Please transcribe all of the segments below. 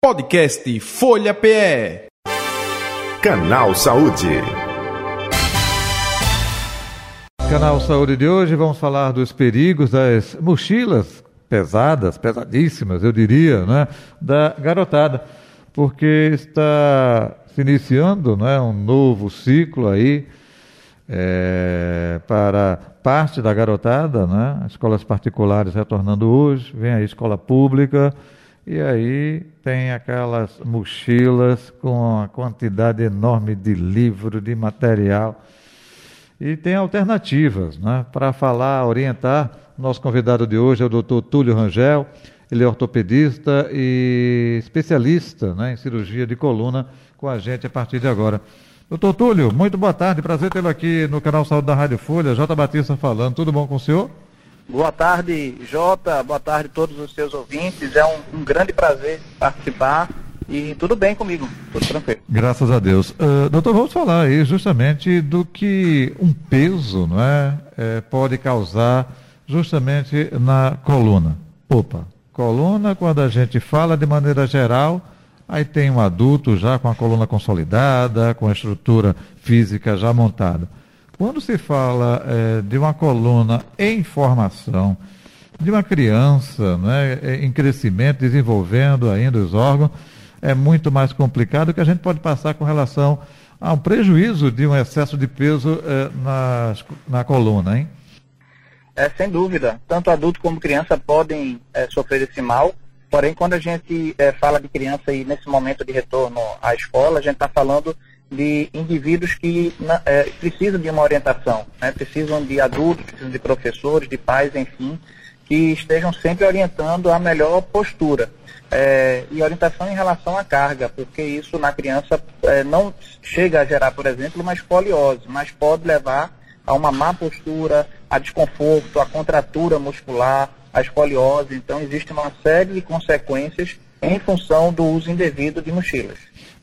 Podcast Folha PE. Canal Saúde. Canal Saúde de hoje vamos falar dos perigos das mochilas pesadas, pesadíssimas, eu diria, né, da garotada, porque está se iniciando, né, um novo ciclo aí é, para parte da garotada, né, escolas particulares retornando hoje, vem a escola pública e aí tem aquelas mochilas com uma quantidade enorme de livro, de material. E tem alternativas, né? Para falar, orientar, nosso convidado de hoje é o doutor Túlio Rangel, ele é ortopedista e especialista né, em cirurgia de coluna com a gente a partir de agora. Doutor Túlio, muito boa tarde, prazer tê-lo aqui no canal Saúde da Rádio Folha, J. Batista falando, tudo bom com o senhor? Boa tarde, Jota. Boa tarde a todos os seus ouvintes. É um, um grande prazer participar e tudo bem comigo, tudo tranquilo. Graças a Deus. Uh, doutor, vamos falar aí justamente do que um peso não é, é, pode causar justamente na coluna. Opa, coluna, quando a gente fala de maneira geral, aí tem um adulto já com a coluna consolidada, com a estrutura física já montada. Quando se fala é, de uma coluna em formação, de uma criança né, em crescimento, desenvolvendo ainda os órgãos, é muito mais complicado que a gente pode passar com relação a um prejuízo de um excesso de peso é, na, na coluna, hein? É, sem dúvida. Tanto adulto como criança podem é, sofrer esse mal. Porém, quando a gente é, fala de criança e nesse momento de retorno à escola, a gente está falando de indivíduos que é, precisam de uma orientação, né? precisam de adultos, precisam de professores, de pais, enfim, que estejam sempre orientando a melhor postura. É, e orientação em relação à carga, porque isso na criança é, não chega a gerar, por exemplo, uma escoliose, mas pode levar a uma má postura, a desconforto, a contratura muscular, a escoliose. Então, existe uma série de consequências em função do uso indevido de mochilas.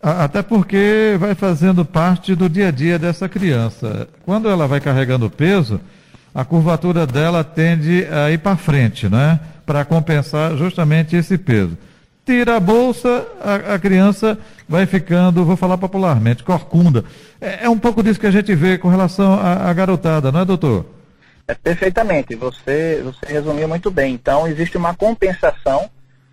Até porque vai fazendo parte do dia a dia dessa criança. Quando ela vai carregando peso, a curvatura dela tende a ir para frente, né? Para compensar justamente esse peso. Tira a bolsa, a, a criança vai ficando, vou falar popularmente, corcunda. É, é, um pouco disso que a gente vê com relação à, garotada, não é, doutor? É, perfeitamente, você, você resumiu muito bem. Então, existe uma compensação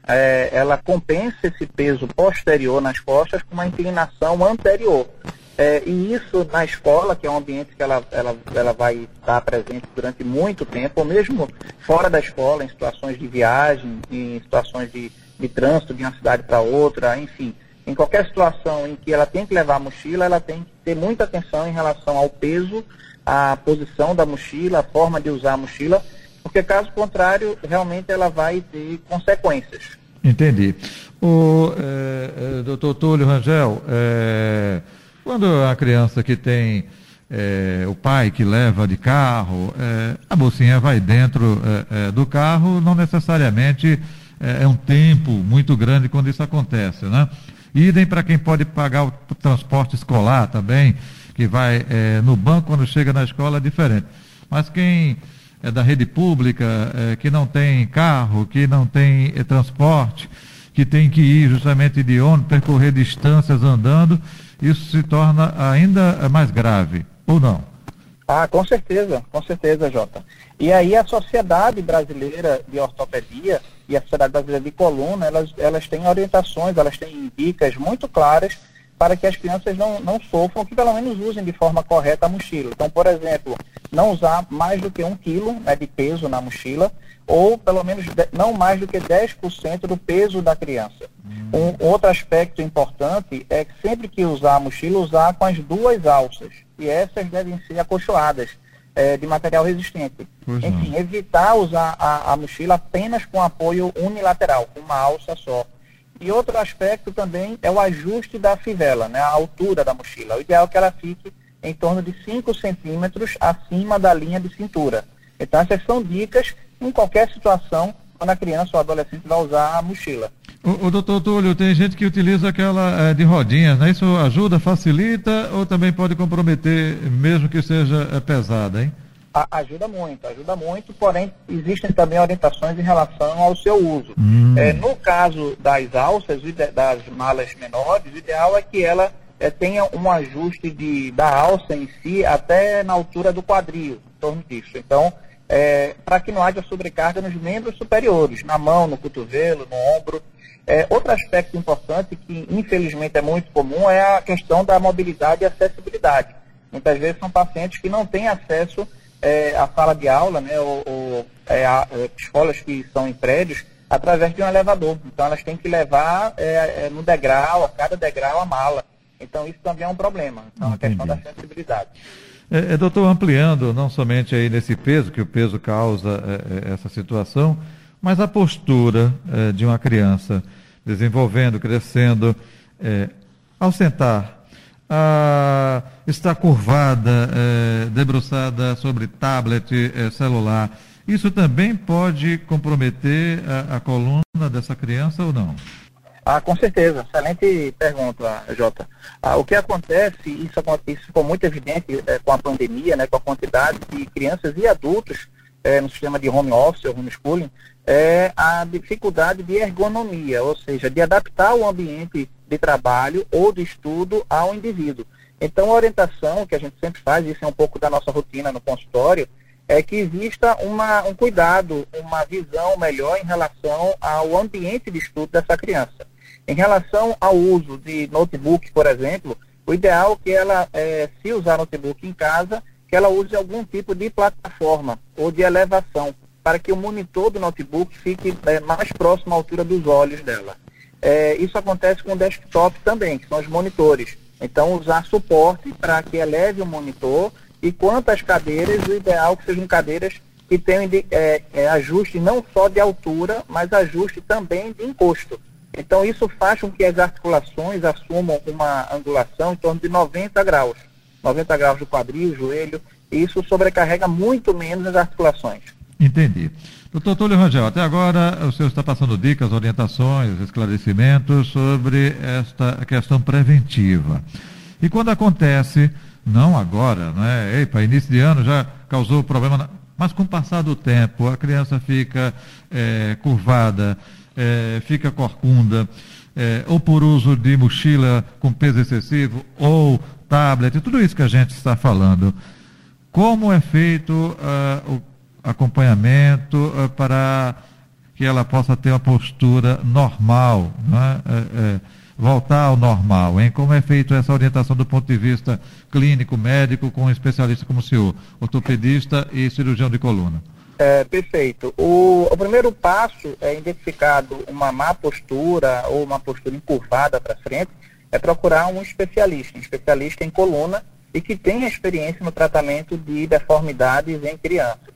é, ela compensa esse peso posterior nas costas com uma inclinação anterior. É, e isso na escola, que é um ambiente que ela, ela, ela vai estar presente durante muito tempo, ou mesmo fora da escola, em situações de viagem, em situações de, de trânsito de uma cidade para outra, enfim. Em qualquer situação em que ela tem que levar a mochila, ela tem que ter muita atenção em relação ao peso, à posição da mochila, a forma de usar a mochila, porque caso contrário, realmente ela vai ter consequências. Entendi. O é, é, doutor Túlio Rangel, é, quando a criança que tem é, o pai que leva de carro, é, a bolsinha vai dentro é, do carro, não necessariamente é, um tempo muito grande quando isso acontece, né? Idem para quem pode pagar o transporte escolar também, que vai no banco quando chega na escola é diferente. Mas quem é, da rede pública, é, que não tem carro, que não tem é, transporte, que tem que ir justamente de ônibus, percorrer distâncias andando, isso se torna ainda mais grave, ou não? Ah, com certeza, com certeza, Jota. E aí a Sociedade Brasileira de Ortopedia e a Sociedade Brasileira de Coluna, elas, elas têm orientações, elas têm dicas muito claras para que as crianças não, não sofram, que pelo menos usem de forma correta a mochila. Então, por exemplo, não usar mais do que um quilo né, de peso na mochila, ou pelo menos não mais do que 10% do peso da criança. Hum. Um outro aspecto importante é que sempre que usar a mochila, usar com as duas alças. E essas devem ser acolchoadas. É, de material resistente. Pois Enfim, não. evitar usar a, a mochila apenas com apoio unilateral, com uma alça só. E outro aspecto também é o ajuste da fivela, né, a altura da mochila. O ideal é que ela fique em torno de 5 centímetros acima da linha de cintura. Então, essas são dicas em qualquer situação quando a criança ou adolescente vai usar a mochila. O, o doutor Túlio, tem gente que utiliza aquela é, de rodinhas, né? Isso ajuda, facilita ou também pode comprometer, mesmo que seja é, pesada, hein? A, ajuda muito, ajuda muito, porém existem também orientações em relação ao seu uso. Hum. É, no caso das alças, das malas menores, o ideal é que ela é, tenha um ajuste de, da alça em si até na altura do quadril, em torno disso. Então, é, para que não haja sobrecarga nos membros superiores, na mão, no cotovelo, no ombro. É, outro aspecto importante, que infelizmente é muito comum, é a questão da mobilidade e acessibilidade. Muitas vezes são pacientes que não têm acesso é, à sala de aula, né, ou, ou é, a, é, escolas que são em prédios, através de um elevador. Então elas têm que levar é, é, no degrau, a cada degrau, a mala. Então isso também é um problema. Então Entendi. a questão da acessibilidade. É, é, doutor, ampliando não somente aí nesse peso, que o peso causa é, é essa situação, mas a postura é, de uma criança desenvolvendo, crescendo, é, ao sentar, a, está curvada, é, debruçada sobre tablet, celular, isso também pode comprometer a, a coluna dessa criança ou não? Ah, com certeza. Excelente pergunta, Jota. Ah, o que acontece, isso, isso ficou muito evidente é, com a pandemia, né, com a quantidade de crianças e adultos é, no sistema de home office ou homeschooling, é a dificuldade de ergonomia, ou seja, de adaptar o ambiente de trabalho ou de estudo ao indivíduo. Então, a orientação que a gente sempre faz, isso é um pouco da nossa rotina no consultório, é que exista uma, um cuidado, uma visão melhor em relação ao ambiente de estudo dessa criança. Em relação ao uso de notebook, por exemplo, o ideal é que ela, é, se usar notebook em casa, que ela use algum tipo de plataforma ou de elevação, para que o monitor do notebook fique é, mais próximo à altura dos olhos dela. É, isso acontece com o desktop também, que são os monitores. Então, usar suporte para que eleve o monitor e quanto às cadeiras, o ideal é que sejam cadeiras que tenham é, é, ajuste não só de altura, mas ajuste também de encosto. Então, isso faz com que as articulações assumam uma angulação em torno de 90 graus. 90 graus do quadril, joelho, e isso sobrecarrega muito menos as articulações. Entendi. Doutor Túlio Rangel, até agora o senhor está passando dicas, orientações, esclarecimentos sobre esta questão preventiva. E quando acontece, não agora, não é? Ei, para início de ano já causou problema, mas com o passar do tempo, a criança fica é, curvada, é, fica corcunda, é, ou por uso de mochila com peso excessivo, ou tablet, tudo isso que a gente está falando. Como é feito uh, o acompanhamento uh, para que ela possa ter uma postura normal, é? voltar ao normal, hein? Como é feito essa orientação do ponto de vista clínico, médico, com um especialista como o senhor, ortopedista e cirurgião de coluna? É, perfeito. O, o, primeiro passo é identificado uma má postura ou uma postura encurvada para frente, é procurar um especialista, um especialista em coluna e que tenha experiência no tratamento de deformidades em crianças.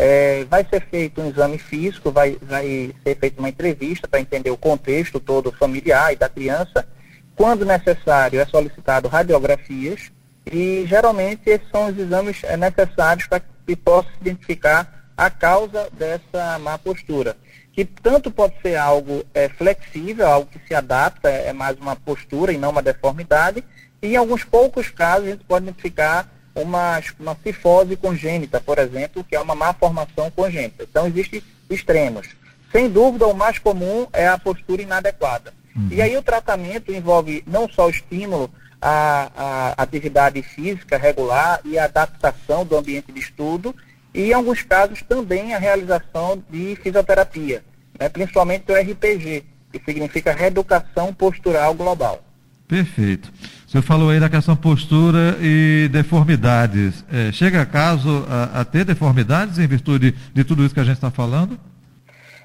É, vai ser feito um exame físico, vai, vai ser feita uma entrevista para entender o contexto todo familiar e da criança. Quando necessário, é solicitado radiografias e geralmente esses são os exames é, necessários para que possa identificar a causa dessa má postura. Que tanto pode ser algo é, flexível, algo que se adapta, é, é mais uma postura e não uma deformidade, e em alguns poucos casos a gente pode identificar uma, uma cifose congênita, por exemplo, que é uma má formação congênita. Então, existem extremos. Sem dúvida, o mais comum é a postura inadequada. Uhum. E aí o tratamento envolve não só o estímulo à, à atividade física regular e a adaptação do ambiente de estudo, e, em alguns casos, também a realização de fisioterapia, né, principalmente o RPG, que significa Reeducação Postural Global. Perfeito. O senhor falou aí da questão postura e deformidades. É, chega a caso a, a, ter deformidades em virtude de tudo isso que a gente está falando?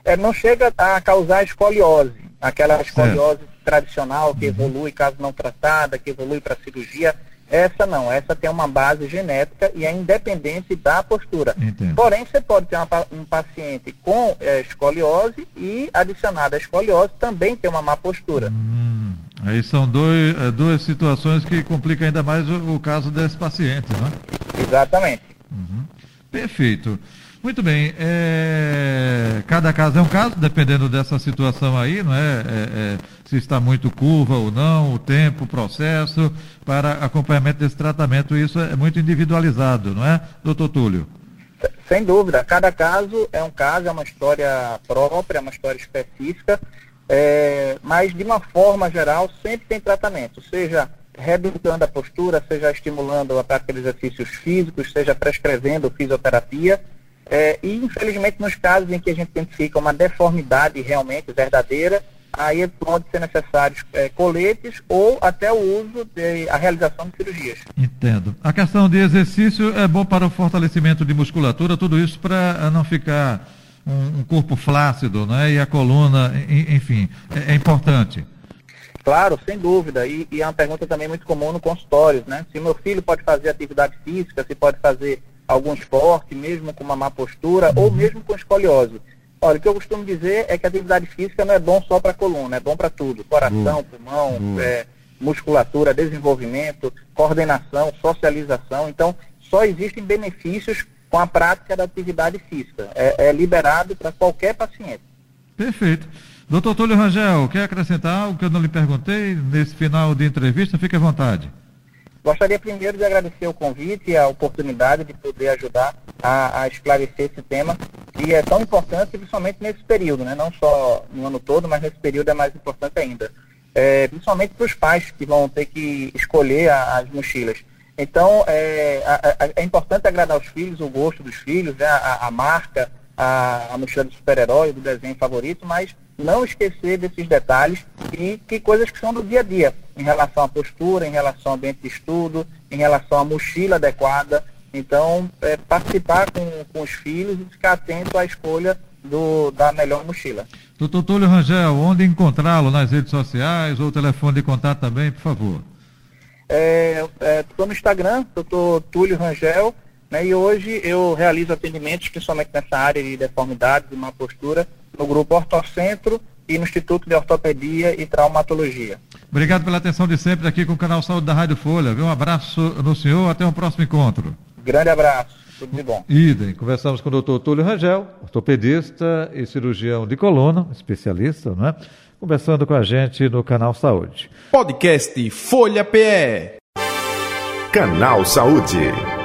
É, não chega a causar escoliose, aquela escoliose tradicional que uhum. evolui caso não tratada, que evolui para cirurgia essa não, essa tem uma base genética e é independente da postura. Entendo. Porém, você pode ter uma, um paciente com é, escoliose e, adicionada à escoliose, também ter uma má postura. Hum, aí são dois, é, duas situações que complicam ainda mais o, o caso desse paciente, né? Exatamente. Uhum. Perfeito. Muito bem. É... Cada caso é um caso, dependendo dessa situação aí, não é? é, é se está muito curva ou não, o tempo, o processo, para acompanhamento desse tratamento. Isso é muito individualizado, não é, doutor Túlio? Sem dúvida. Cada caso é um caso, é uma história própria, é uma história específica, é, mas de uma forma geral sempre tem tratamento, seja reeducando a postura, seja estimulando a prática de exercícios físicos, seja prescrevendo fisioterapia. É, e infelizmente nos casos em que a gente identifica uma deformidade realmente verdadeira, aí pode ser necessários é, coletes ou até o uso de a realização de cirurgias. Entendo. A questão de exercício é bom para o fortalecimento de musculatura, tudo isso para não ficar um, um, corpo flácido, né? E a coluna, enfim, é, é importante. Claro, sem dúvida. E, e, é uma pergunta também muito comum no consultório, né? Se meu filho pode fazer atividade física, se pode fazer algum esporte, mesmo com uma má postura, uhum. ou mesmo com escoliose. Olha, o que eu costumo dizer é que a atividade física não é bom só para a coluna, é bom para tudo. Coração, uhum. pulmão, uhum. É, musculatura, desenvolvimento, coordenação, socialização. Então, só existem benefícios com a prática da atividade física. É, é liberado para qualquer paciente. Perfeito. Doutor Túlio Rangel, quer acrescentar algo que eu não lhe perguntei nesse final de entrevista? Fique à vontade. Gostaria primeiro de agradecer o convite e a oportunidade de poder ajudar a, a, esclarecer esse tema, que é tão importante, principalmente nesse período, né? não só no ano todo, mas nesse período é mais importante ainda. É, principalmente para os pais que vão ter que escolher a, as mochilas. Então, é, a, é, importante agradar os filhos, o gosto dos filhos, né? a, marca, a, mochila do super-herói, do desenho favorito, mas não esquecer desses detalhes e que coisas que são do dia a dia, em relação à postura, em relação ao ambiente de estudo, em relação à mochila adequada. Então, é, participar com, com os filhos e ficar atento à escolha do, da melhor mochila. Doutor Túlio Rangel, onde encontrá-lo nas redes sociais ou telefone de contato também, por favor? Estou é, é, no Instagram, doutor Túlio Rangel, né, e hoje eu realizo atendimentos, principalmente nessa área de deformidade, de má postura, no grupo Ortocentro e no Instituto de Ortopedia e Traumatologia. Obrigado pela atenção de sempre aqui com o canal Saúde da Rádio Folha. Um abraço no senhor, até um próximo encontro. Grande abraço, tudo de bom. Idem, conversamos com o doutor Túlio Rangel, ortopedista e cirurgião de coluna, especialista, não é? Conversando com a gente no canal Saúde. Podcast Folha PE. Canal Saúde.